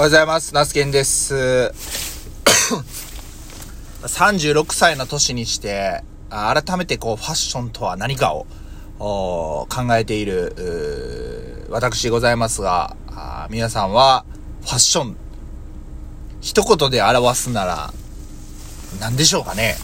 おはようございます。ナスケンです。36歳の年にして、改めてこう、ファッションとは何かを考えている、私ございますが、皆さんは、ファッション、一言で表すなら、何でしょうかね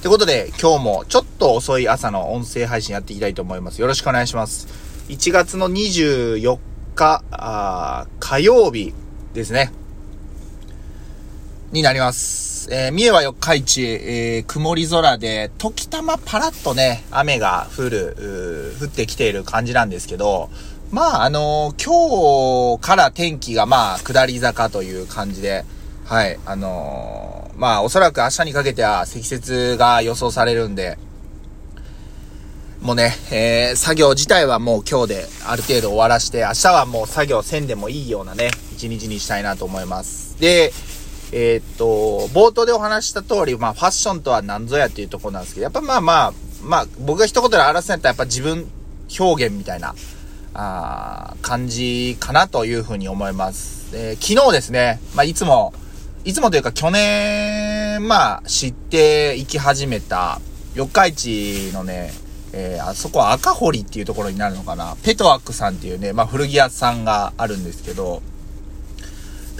ということで、今日もちょっと遅い朝の音声配信やっていきたいと思います。よろしくお願いします。1月の24日、火曜日ですね。になります。えー、三重は四日市、えー、曇り空で、時たまパラッとね、雨が降る、降ってきている感じなんですけど、まあ、あのー今日から天気がまあ、下り坂という感じで、はい、あのーまあ、おそらく明日にかけては積雪が予想されるんで、もうね、えー、作業自体はもう今日である程度終わらして、明日はもう作業せんでもいいようなね、一日にしたいなと思います。で、えーっと、冒頭でお話した通り、まあファッションとは何ぞやっていうところなんですけど、やっぱまあまあ、まあ僕が一言で表すんやったらやっぱ自分表現みたいな、あ感じかなというふうに思います。えー昨日ですね、まあいつも、いつもというか去年、まあ知って行き始めた、四日市のね、えーあそこは赤堀っていうところになるのかな。ペトワックさんっていうね、まあ古着屋さんがあるんですけど、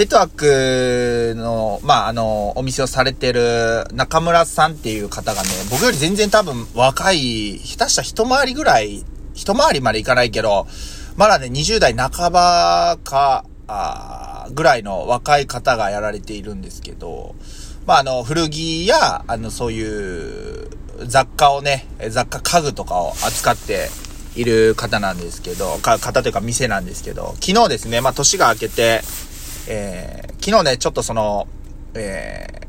ペトワックの、まあ、あの、お店をされてる中村さんっていう方がね、僕より全然多分若い、下手した一回りぐらい、一回りまでいかないけど、まだね、20代半ばか、あぐらいの若い方がやられているんですけど、まあ、あの、古着や、あの、そういう雑貨をね、雑貨家具とかを扱っている方なんですけど、か、方というか店なんですけど、昨日ですね、まあ、年が明けて、えー昨日ね、ちょっとその、えー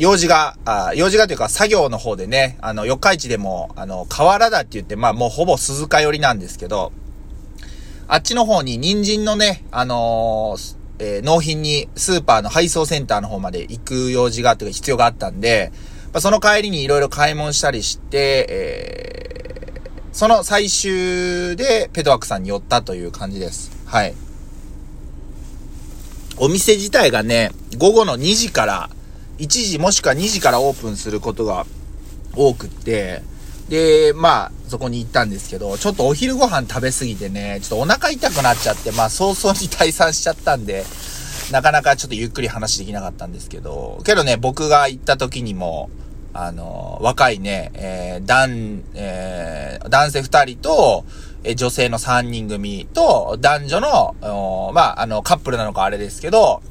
用事が、あ用事がというか作業の方でね、あの、四日市でも、あの、河原だって言って、まあもうほぼ鈴鹿寄りなんですけど、あっちの方に人参のね、あのーえー納品にスーパーの配送センターの方まで行く用事があって必要があったんで、まあ、その帰りにいろいろ買い物したりして、えーその最終でペトワックさんに寄ったという感じです。はい。お店自体がね、午後の2時から、1時もしくは2時からオープンすることが多くって、で、まあ、そこに行ったんですけど、ちょっとお昼ご飯食べ過ぎてね、ちょっとお腹痛くなっちゃって、まあ、早々に退散しちゃったんで、なかなかちょっとゆっくり話できなかったんですけど、けどね、僕が行った時にも、あの、若いね、えー、男、えー男性二人と、え女性の三人組と、男女の、まあ、あの、カップルなのかあれですけど、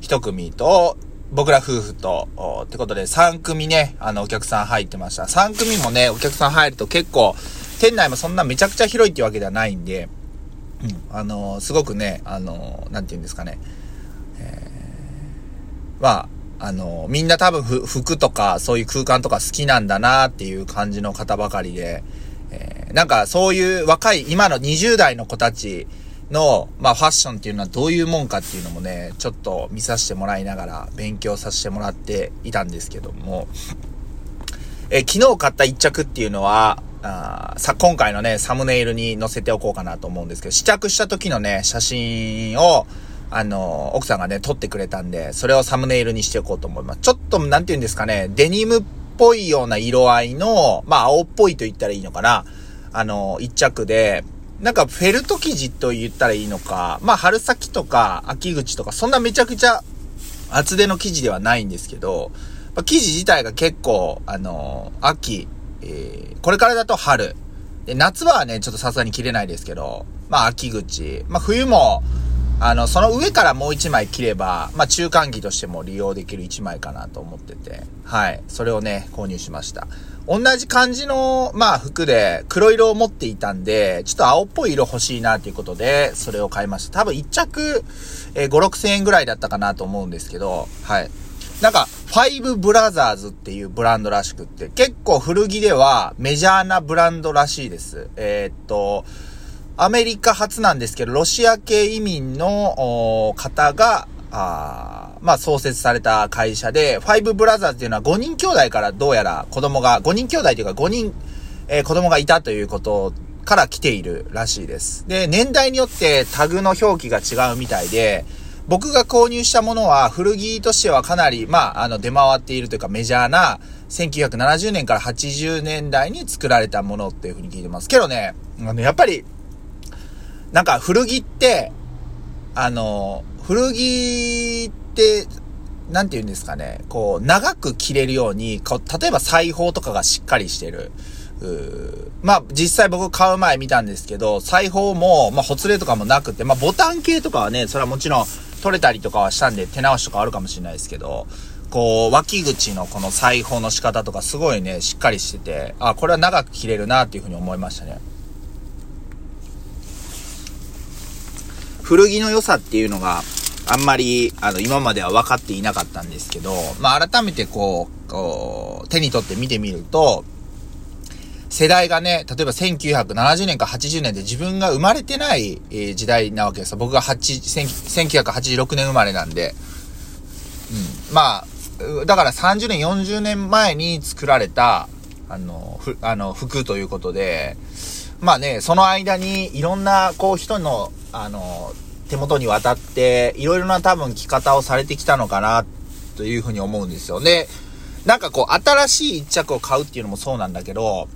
一組と、僕ら夫婦と、ってことで3組ね、あの、お客さん入ってました。3組もね、お客さん入ると結構、店内もそんなめちゃくちゃ広いっていうわけではないんで、うん、あの、すごくね、あの、なんて言うんですかね、まあ、あの、みんな多分服とかそういう空間とか好きなんだなっていう感じの方ばかりで、なんかそういう若い今の20代の子たちの、まあファッションっていうのはどういうもんかっていうのもね、ちょっと見させてもらいながら勉強させてもらっていたんですけども、え昨日買った一着っていうのは、あさ、今回のね、サムネイルに載せておこうかなと思うんですけど、試着した時のね、写真を、あの、奥さんがね、撮ってくれたんで、それをサムネイルにしておこうと思います。ちょっと、なんて言うんですかね、デニムっぽいような色合いの、まあ、青っぽいと言ったらいいのかな。あの、一着で、なんかフェルト生地と言ったらいいのか、まあ、春先とか秋口とか、そんなめちゃくちゃ厚手の生地ではないんですけど、まあ、生地自体が結構、あの秋、えーこれからだと春。で、夏はね、ちょっとさすがに着れないですけど、まあ秋口。まあ冬も、あの、その上からもう一枚着れば、まあ中間着としても利用できる一枚かなと思ってて、はい。それをね、購入しました。同じ感じの、まあ服で黒色を持っていたんで、ちょっと青っぽい色欲しいなということで、それを買いました。多分一着、えー5、6千円ぐらいだったかなと思うんですけど、はい。なんか、ファイブブラザーズっていうブランドらしくって、結構古着ではメジャーなブランドらしいです。えーっと、アメリカ初なんですけど、ロシア系移民の方が、あーまあ創設された会社で、ファイブブラザーズっていうのは5人兄弟からどうやら子供が、5人兄弟というか5人、えー子供がいたということから来ているらしいです。で、年代によってタグの表記が違うみたいで、僕が購入したものは古着としてはかなり、まあ、あの、出回っているというかメジャーな、1970年から80年代に作られたものっていうふうに聞いてます。けどね、あの、やっぱり、なんか古着って、あの、古着って、なんて言うんですかね、こう、長く着れるように、こう、例えば裁縫とかがしっかりしてる。うまあ、実際僕買う前見たんですけど、裁縫も、まあ、ほつれとかもなくて、まあ、ボタン系とかはね、それはもちろん取れたりとかはしたんで、手直しとかあるかもしれないですけど、こう、脇口のこの裁縫の仕方とかすごいね、しっかりしてて、あ、これは長く着れるなっていうふうに思いましたね。古着の良さっていうのが、あんまり、あの、今までは分かっていなかったんですけど、まあ、改めてこう、こう、手に取って見てみると、世代がね、例えば1970年か80年で自分が生まれてない、え、時代なわけですよ。僕が8、1986年生まれなんで。うん。まあ、だから30年、40年前に作られた、あの、ふ、あの、服ということで、まあね、その間にいろんな、こう、人の、あの、手元に渡って、いろいろな多分着方をされてきたのかな、というふうに思うんですよ。で、なんかこう、新しい一着を買うっていうのもそうなんだけど、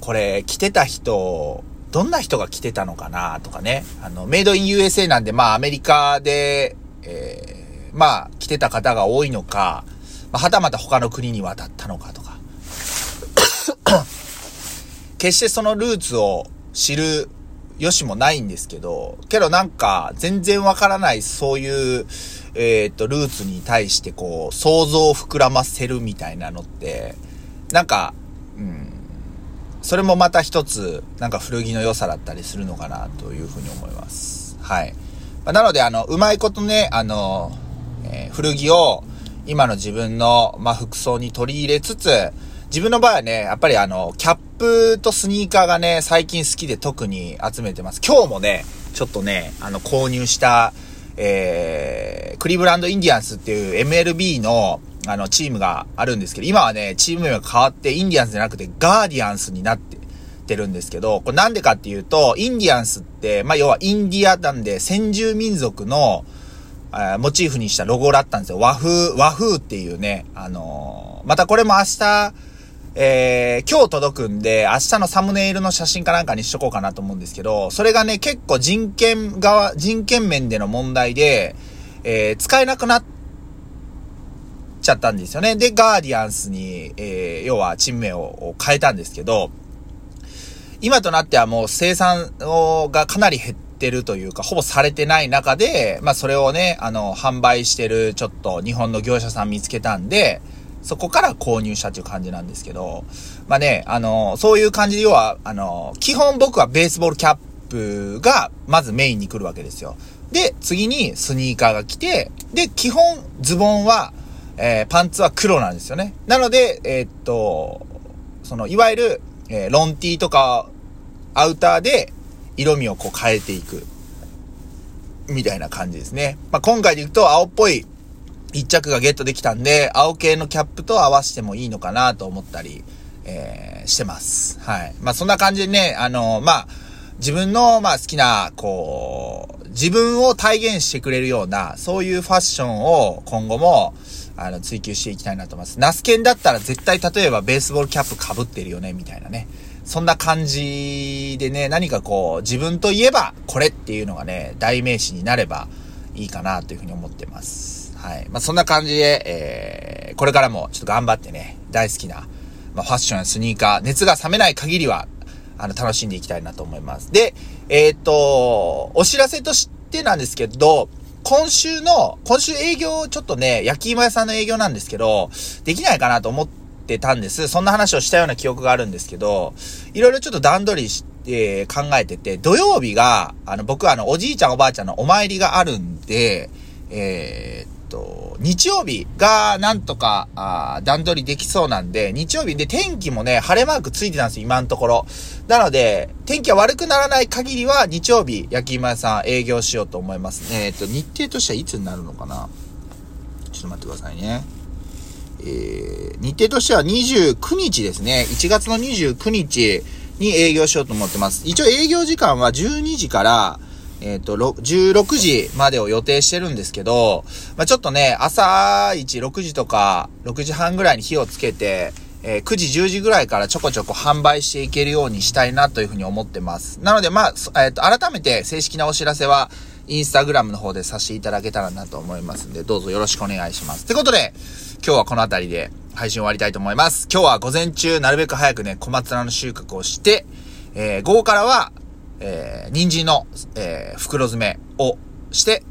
これ、着てた人、どんな人が着てたのかなとかね。あの、メイドイン USA なんで、まあ、アメリカで、えー、まあ、着てた方が多いのか、まあ、はたまた他の国に渡ったのかとか。決してそのルーツを知るよしもないんですけど、けどなんか、全然わからない、そういう、えー、っと、ルーツに対してこう、想像を膨らませるみたいなのって、なんか、うん、それもまた一つ、なんか古着の良さだったりするのかなというふうに思います。はい。ま、なので、あの、うまいことね、あの、えー、古着を今の自分の、まあ、服装に取り入れつつ、自分の場合はね、やっぱりあの、キャップとスニーカーがね、最近好きで特に集めてます。今日もね、ちょっとね、あの、購入した、えー、クリーブランドインディアンスっていう MLB の、あの、チームがあるんですけど、今はね、チーム名が変わって、インディアンスじゃなくて、ガーディアンスになっててるんですけど、これなんでかっていうと、インディアンスって、まあ、要はインディアなんで、先住民族の、えモチーフにしたロゴだったんですよ。和風、和風っていうね、あのー、またこれも明日、えー、今日届くんで、明日のサムネイルの写真かなんかにしとこうかなと思うんですけど、それがね、結構人権側、人権面での問題で、えー、使えなくなっちゃったんですよね。で、ガーディアンスに、えー、要はチーム名を変えたんですけど、今となってはもう生産がかなり減ってるというか、ほぼされてない中で、まあそれをね、あの、販売してるちょっと日本の業者さん見つけたんで、そこから購入したっていう感じなんですけど、まあね、あの、そういう感じで要は、あの、基本僕はベースボールキャップがまずメインに来るわけですよ。で、次にスニーカーが来て、で、基本ズボンはえー、パンツは黒なんですよね。なので、えー、っと、その、いわゆる、えー、ロンティーとか、アウターで、色味をこう変えていく。みたいな感じですね。まあ、今回で言うと、青っぽい一着がゲットできたんで、青系のキャップと合わせてもいいのかなと思ったり、えー、してます。はい。まあ、そんな感じでね、あの、まあ、自分の、まあ、好きな、こう、自分を体現してくれるような、そういうファッションを今後も、あの、追求していきたいなと思います。ナスケンだったら絶対例えばベースボールキャップ被ってるよね、みたいなね。そんな感じでね、何かこう、自分といえばこれっていうのがね、代名詞になればいいかなというふうに思ってます。はい。まあ、そんな感じで、えー、これからもちょっと頑張ってね、大好きな、まあ、ファッションやスニーカー、熱が冷めない限りは、あの、楽しんでいきたいなと思います。で、えっ、と、お知らせとしてなんですけど、今週の、今週営業、ちょっとね、焼き芋屋さんの営業なんですけど、できないかなと思ってたんです。そんな話をしたような記憶があるんですけど、いろいろちょっと段取りして、考えてて、土曜日が、あの、僕はあの、おじいちゃんおばあちゃんのお参りがあるんで、えー、と、日曜日がなんとか、あ段取りできそうなんで、日曜日で天気もね、晴れマークついてたんですよ、今のところ。なので、天気が悪くならない限りは、日曜日、焼き芋屋さん営業しようと思いますね。えっ、と、日程としてはいつになるのかな？ちょっと待ってくださいね。えー、日程としては29日ですね。1月の29日に営業しようと思ってます。一応営業時間は12時から、えっ、と、16時までを予定してるんですけど、まあ、ちょっとね、朝一6時とか6時半ぐらいに火をつけて、えー、9時、10時ぐらいからちょこちょこ販売していけるようにしたいなというふうに思ってます。なので、まあ、えっ、ー、と、改めて正式なお知らせは、インスタグラムの方でさせていただけたらなと思いますんで、どうぞよろしくお願いします。ってことで、今日はこの辺りで配信終わりたいと思います。今日は午前中、なるべく早くね、小松菜の収穫をして、えー、午後からは、えー、人参の、えー、袋詰めをして、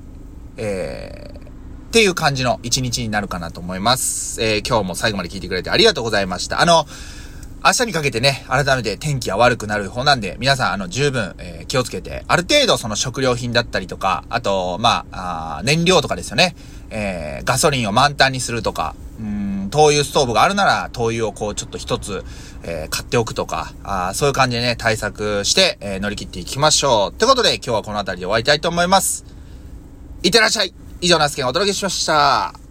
えー、っていう感じの一日になるかなと思います。えー、今日も最後まで聞いてくれてありがとうございました。あの、明日にかけてね、改めて天気が悪くなる方なんで、皆さん、あの、十分、えー、気をつけて、ある程度その食料品だったりとか、あと、まあ、あ燃料とかですよね。えー、ガソリンを満タンにするとか、うん、灯油ストーブがあるなら、灯油をこう、ちょっと一つ、えー、買っておくとか、あそういう感じでね、対策して、えー、乗り切っていきましょう。ってことで、今日はこの辺りで終わりたいと思います。いってらっしゃい以上、ナスケがお届けしました。